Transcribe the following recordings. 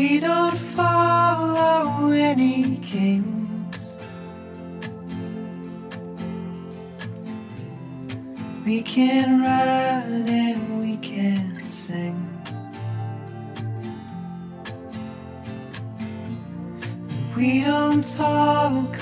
We don't follow any kings. We can ride and we can sing. We don't talk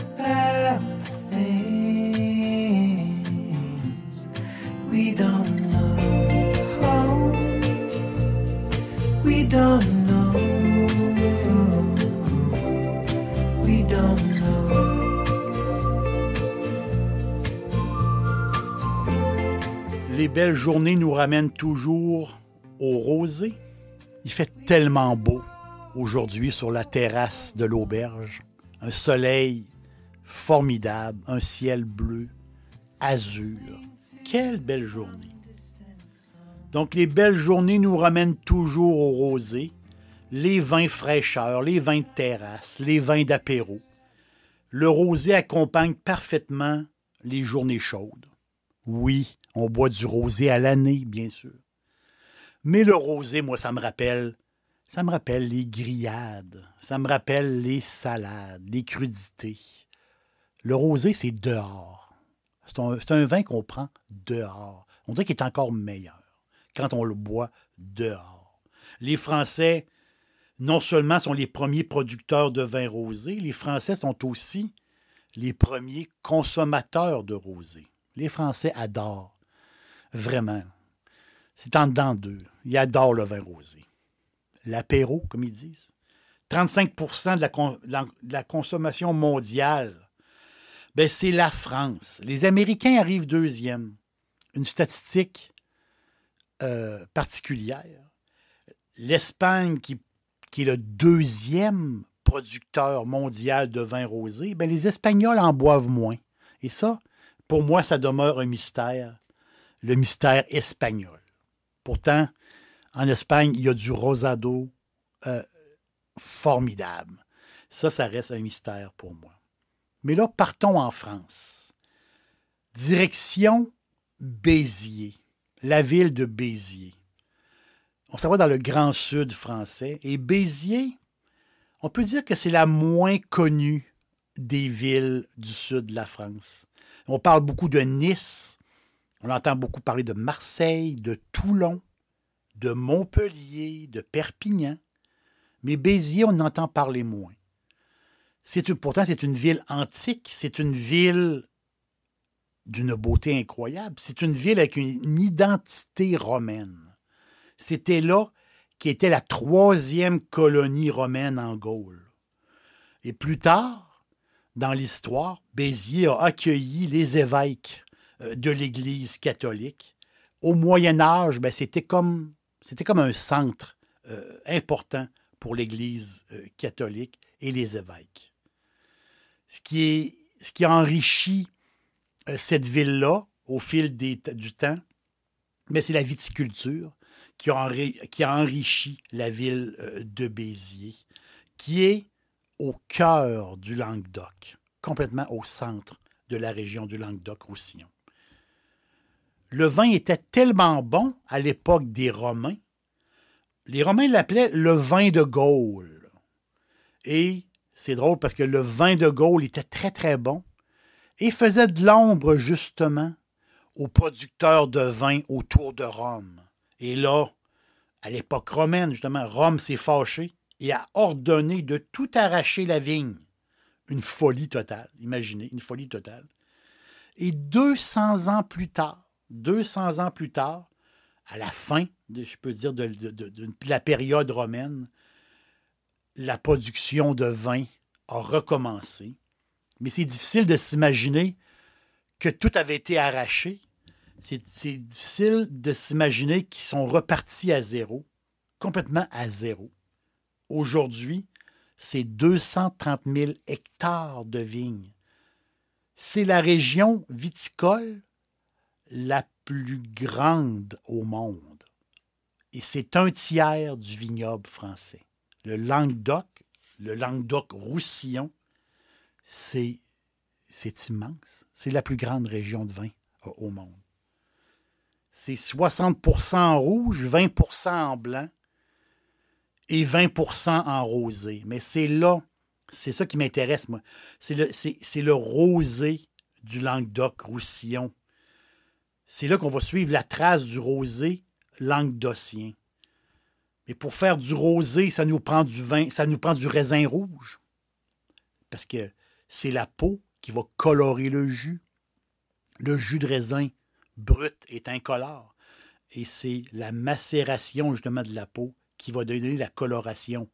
Les belles journées nous ramènent toujours au rosé. Il fait tellement beau aujourd'hui sur la terrasse de l'auberge. Un soleil formidable, un ciel bleu, azur. Quelle belle journée. Donc les belles journées nous ramènent toujours au rosé. Les vins fraîcheurs, les vins de terrasse, les vins d'apéro. Le rosé accompagne parfaitement les journées chaudes. Oui, on boit du rosé à l'année, bien sûr. Mais le rosé, moi, ça me rappelle, ça me rappelle les grillades, ça me rappelle les salades, les crudités. Le rosé, c'est dehors. C'est un, vin qu'on prend dehors. On dirait qu'il est encore meilleur quand on le boit dehors. Les Français, non seulement sont les premiers producteurs de vin rosé, les Français sont aussi les premiers consommateurs de rosé. Les Français adorent. Vraiment. C'est en dedans d'eux. Ils adorent le vin rosé. L'apéro, comme ils disent. 35 de de la consommation mondiale, ben, c'est la France. Les Américains arrivent deuxième. Une statistique euh, particulière. L'Espagne, qui, qui est le deuxième producteur mondial de vin rosé, ben, les Espagnols en boivent moins. Et ça, pour moi, ça demeure un mystère, le mystère espagnol. Pourtant, en Espagne, il y a du rosado euh, formidable. Ça, ça reste un mystère pour moi. Mais là, partons en France. Direction Béziers, la ville de Béziers. On s'en va dans le grand sud français. Et Béziers, on peut dire que c'est la moins connue des villes du sud de la France. On parle beaucoup de Nice, on entend beaucoup parler de Marseille, de Toulon, de Montpellier, de Perpignan. Mais Béziers, on en entend parler moins. Pourtant, c'est une ville antique, c'est une ville d'une beauté incroyable, c'est une ville avec une, identité romaine. C'était là qui était la troisième colonie romaine en Gaule. Et plus tard, dans l'histoire, Béziers a accueilli les évêques de l'Église catholique. Au Moyen Âge, ben, c'était comme, un centre euh, important pour l'Église euh, catholique et les évêques. Ce qui, est, ce qui a enrichi euh, cette ville-là au fil du temps, mais c'est la viticulture qui qui a enrichi la ville euh, de Béziers, qui est au cœur du Languedoc, complètement au centre de la région du Languedoc-Roussillon. Le vin était tellement bon à l'époque des Romains, les Romains l'appelaient le vin de Gaule. Et c'est drôle parce que le vin de Gaule était très très bon et faisait de l'ombre justement aux producteurs de vin autour de Rome. Et là, à l'époque romaine, justement, Rome s'est fâché et a ordonné de tout arracher la vigne. Une folie totale, imaginez, une folie totale. Et 200 ans plus tard, 200 ans plus tard, à la fin, je peux dire, de, la période romaine, la production de vin a recommencé. Mais c'est difficile de s'imaginer que tout avait été arraché. C'est difficile de s'imaginer qu'ils sont repartis à zéro, complètement à zéro. Aujourd'hui, c'est 230 000 hectares de vignes. C'est la région viticole la plus grande au monde. Et c'est un tiers du vignoble français. Le Languedoc, le Languedoc-Roussillon, c'est c'est immense. C'est la plus grande région de vin euh, au monde. C'est 60% en rouge, 20% en blanc et 20% en rosé. Mais c'est là, c'est ça qui m'intéresse, moi. C'est le rosé du Languedoc-Roussillon. C'est là qu'on va suivre la trace du rosé languedocien. Mais pour faire du rosé, ça nous prend du vin, ça nous prend du raisin rouge. Parce que c'est la peau qui va colorer le jus. Le jus de raisin brut est incolore. Et c'est la macération justement de la peau qui va donner la coloration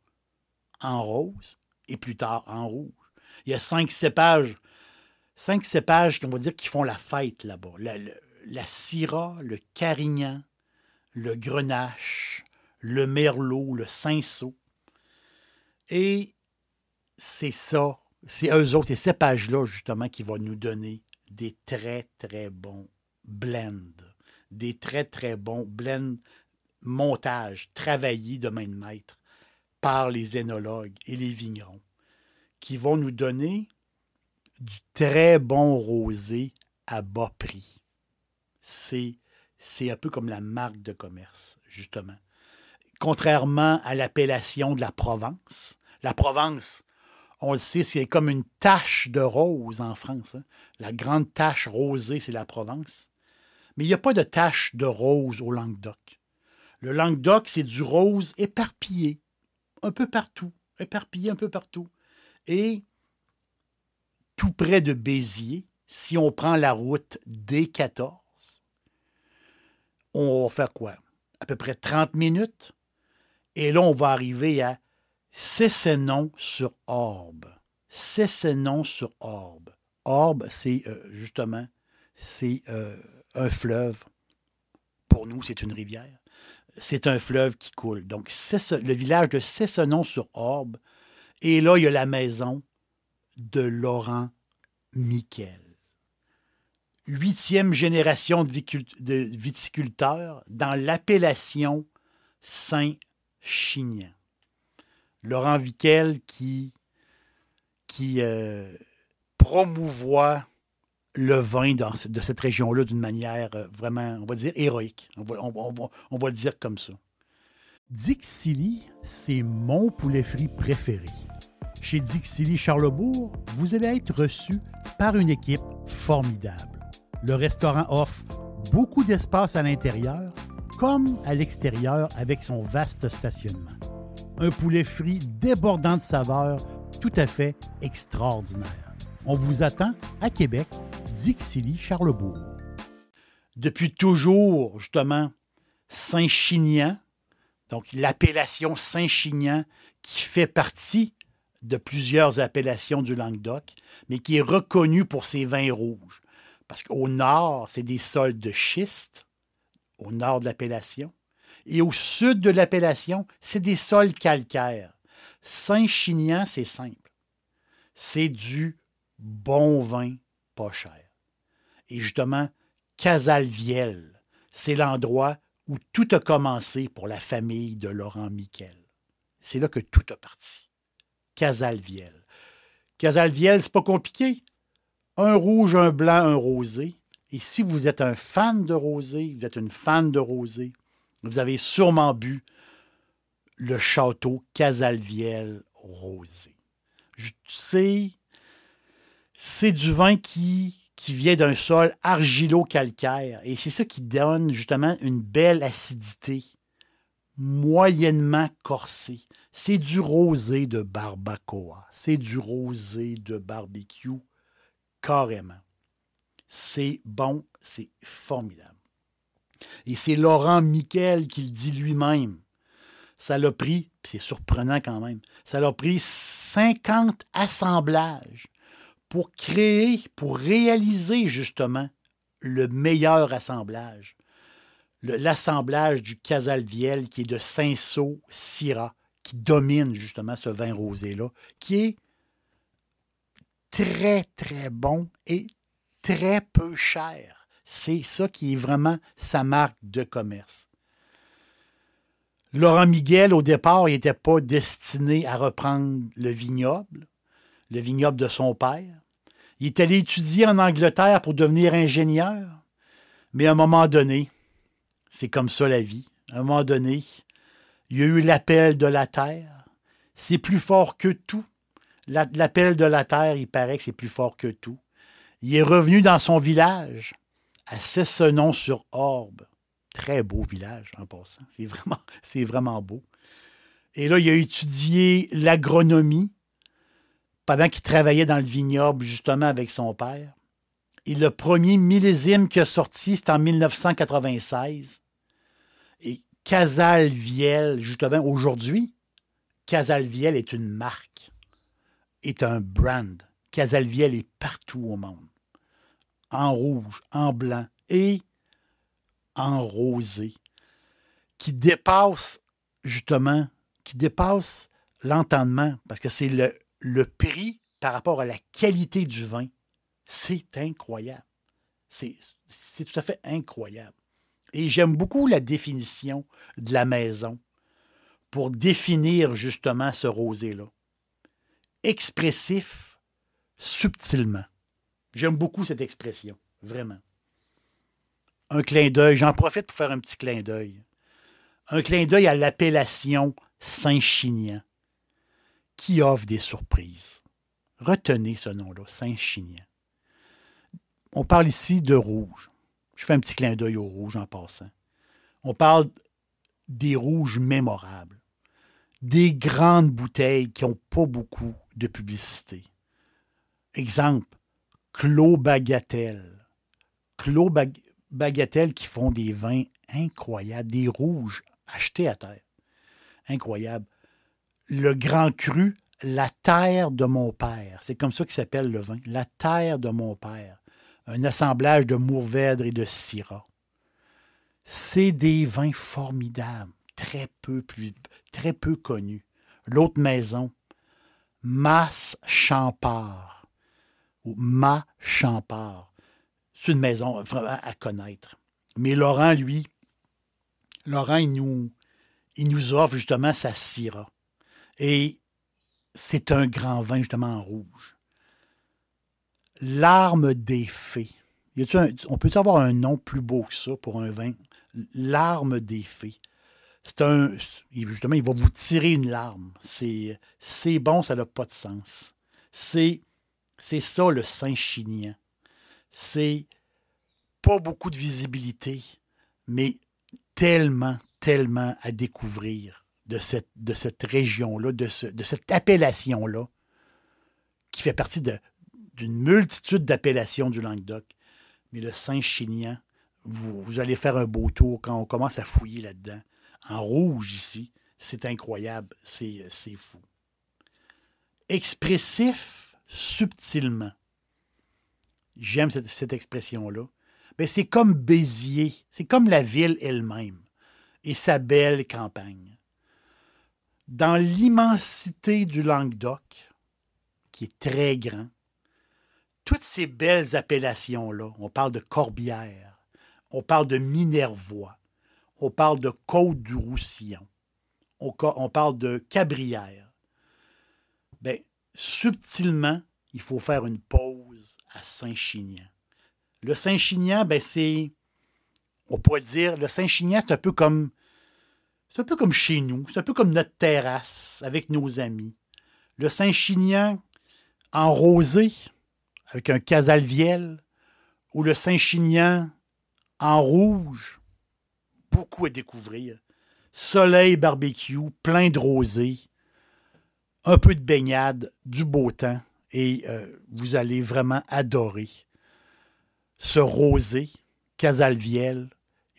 en rose et plus tard en rouge. Il y a cinq cépages, cinq cépages qu'on va dire qui font la fête là-bas. La syrah, le carignan, le grenache, le merlot, le cinsault. Et c'est ça, c'est eux autres, ces cépages-là, justement, qui vont nous donner des très, très bons blends. Des très, très bons blends montages travaillés de main de maître par les énologues et les vignerons, qui vont nous donner du très bon rosé à bas prix. C'est, un peu comme la marque de commerce, justement. Contrairement à l'appellation de la Provence, la Provence, on le sait, c'est comme une tache de rose en France. hein. La grande tache rosée, c'est la Provence. Mais il n'y a pas de tache de rose au Languedoc. Le Languedoc, c'est du rose éparpillé, un peu partout, éparpillé un peu partout. Et tout près de Béziers, si on prend la route D14, on va faire quoi? À peu près 30 minutes? Et là, on va arriver à Cessenon-sur-Orbe. Cessenon-sur-Orbe. Orbe, c'est euh, justement, c'est euh, un fleuve. Pour nous, c'est une rivière. C'est un fleuve qui coule. Donc, le village de Cessenon-sur-Orbe. Et là, il y a la maison de Laurent Miquel. Huitième génération de, viticulteurs dans l'appellation Saint-Chinian. Laurent Miquel qui, euh, promouvoit le vin de cette région-là d'une manière euh, vraiment, on va dire, héroïque. On va le dire comme ça. Dixili, c'est mon poulet frit préféré. Chez Dixili Charlebourg, vous allez être reçu par une équipe formidable. Le restaurant offre beaucoup d'espace à l'intérieur comme à l'extérieur avec son vaste stationnement. Un poulet frit débordant de saveurs tout à fait extraordinaire. On vous attend à Québec, Dixilly, Charlebourg. Depuis toujours, justement, Saint-Chinian, donc l'appellation Saint-Chinian qui fait partie de plusieurs appellations du Languedoc, mais qui est reconnue pour ses vins rouges. Parce qu'au nord, c'est des sols de schiste, au nord de l'appellation. Et au sud de l'appellation, c'est des sols calcaires. Saint-Chinian, c'est simple. C'est du bon vin pas cher. Et justement, Casalviel, c'est l'endroit où tout a commencé pour la famille de Laurent Miquel. C'est là que tout a parti. Casalviel. Casalviel, c'est pas compliqué. Un rouge, un blanc, un rosé. Et si vous êtes un fan de rosé, vous êtes une fan de rosé, vous avez sûrement bu le château Casalviel rosé. Je sais, c'est du vin qui, qui vient d'un sol argilo-calcaire. Et c'est ça qui donne justement une belle acidité, moyennement corsée. C'est du rosé de barbacoa. C'est du rosé de barbecue, carrément. C'est bon, c'est formidable. Et c'est Laurent Miquel qui le dit lui-même. Ça l'a pris, c'est surprenant quand même, ça l'a pris 50 assemblages pour créer, pour réaliser justement le meilleur assemblage. L'assemblage du Casalviel qui est de Saint-Saul Syrah, qui domine justement ce vin rosé-là, qui est très, très bon et très peu cher. C'est ça qui est vraiment sa marque de commerce. Laurent Miguel, au départ, il n'était pas destiné à reprendre le vignoble, le vignoble de son père. Il est allé étudier en Angleterre pour devenir ingénieur. Mais à un moment donné, c'est comme ça la vie. À un moment donné, il y a eu l'appel de la terre. C'est plus fort que tout. La- L'appel de la terre, il paraît que c'est plus fort que tout. Il est revenu dans son village, à Cessenon-sur-Orbe. Très beau village en passant. C'est vraiment, c'est vraiment beau. Et là, il a étudié l'agronomie pendant qu'il travaillait dans le vignoble, justement, avec son père. Et le premier millésime qui a sorti, c'est en 1996. Et Casalviel, justement, aujourd'hui, Casalviel est une marque, est un brand. Casalviel est partout au monde. En rouge, en blanc et en rosé. Qui dépasse, justement, qui dépasse l'entendement, parce que c'est le, le prix par rapport à la qualité du vin. C'est incroyable. C'est c'est tout à fait incroyable. Et j'aime beaucoup la définition de la maison pour définir justement ce rosé-là. Expressif, subtilement. J'aime beaucoup cette expression, vraiment. Un clin d'œil, j'en profite pour faire un petit clin d'œil. Un clin d'œil à l'appellation Saint-Chinian, qui offre des surprises. Retenez ce nom-là, Saint-Chinian. On parle ici de rouge. Je fais un petit clin d'œil au rouge en passant. On parle des rouges mémorables, des grandes bouteilles qui n'ont pas beaucoup de publicité. Exemple, Clos Bagatelle. Clos Bag- Bagatelle qui font des vins incroyables, des rouges achetés à terre. Incroyable. Le Grand Cru, la terre de mon père. C'est comme ça qu'il s'appelle le vin. La terre de mon père. Un assemblage de Mourvèdre et de Syrah. C'est des vins formidables, très peu, plus, très peu connus. L'autre maison, Masse Champard, ou Ma Champard. C'est une maison à connaître. Mais Laurent, lui, Laurent, il nous, il nous offre justement sa Syrah. Et c'est un grand vin, justement, en rouge. L'arme des fées. On peut avoir un nom plus beau que ça pour un vin? L'arme des fées. C'est un. Justement, il va vous tirer une larme. C'est c'est bon, ça n'a pas de sens. C'est c'est ça le Saint-Chinian. C'est pas beaucoup de visibilité, mais tellement, tellement à découvrir de cette, de cette région-là, de, ce- de cette appellation-là, qui fait partie d'une multitude d'appellations du Languedoc. Mais le Saint-Chinian, vous allez faire un beau tour quand on commence à fouiller là-dedans. En rouge ici, c'est incroyable, c'est c'est fou. Expressif subtilement. J'aime cette, expression-là. Ben, c'est comme Béziers, c'est comme la ville elle-même et sa belle campagne. Dans l'immensité du Languedoc, qui est très grand, toutes ces belles appellations-là, on parle de Corbière, on parle de Minervois, on parle de Côte-du-Roussillon, on, co- on parle de Cabrières. Bien, subtilement, il faut faire une pause à Saint-Chinian. Le Saint-Chinian, ben c'est, on pourrait dire, le Saint-Chinian, c'est un peu comme, c'est un peu comme chez nous, c'est un peu comme notre terrasse avec nos amis. Le Saint-Chinian en rosé, avec un casalviel, ou le Saint-Chinian en rouge, beaucoup à découvrir. Soleil barbecue, plein de rosé, un peu de baignade, du beau temps, et euh, vous allez vraiment adorer ce rosé casalviel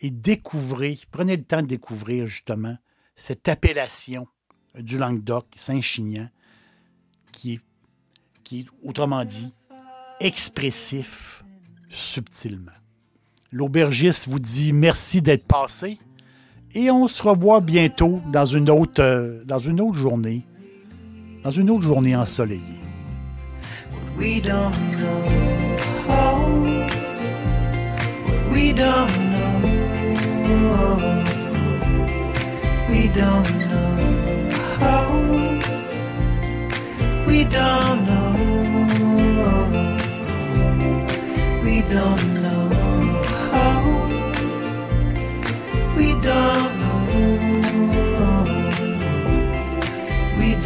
et découvrir, prenez le temps de découvrir justement cette appellation du Languedoc, Saint-Chinian, qui qui est, autrement dit, expressif subtilement. L'aubergiste vous dit merci d'être passé et on se revoit bientôt dans une autre, euh, dans une autre journée, dans une autre journée ensoleillée.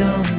don't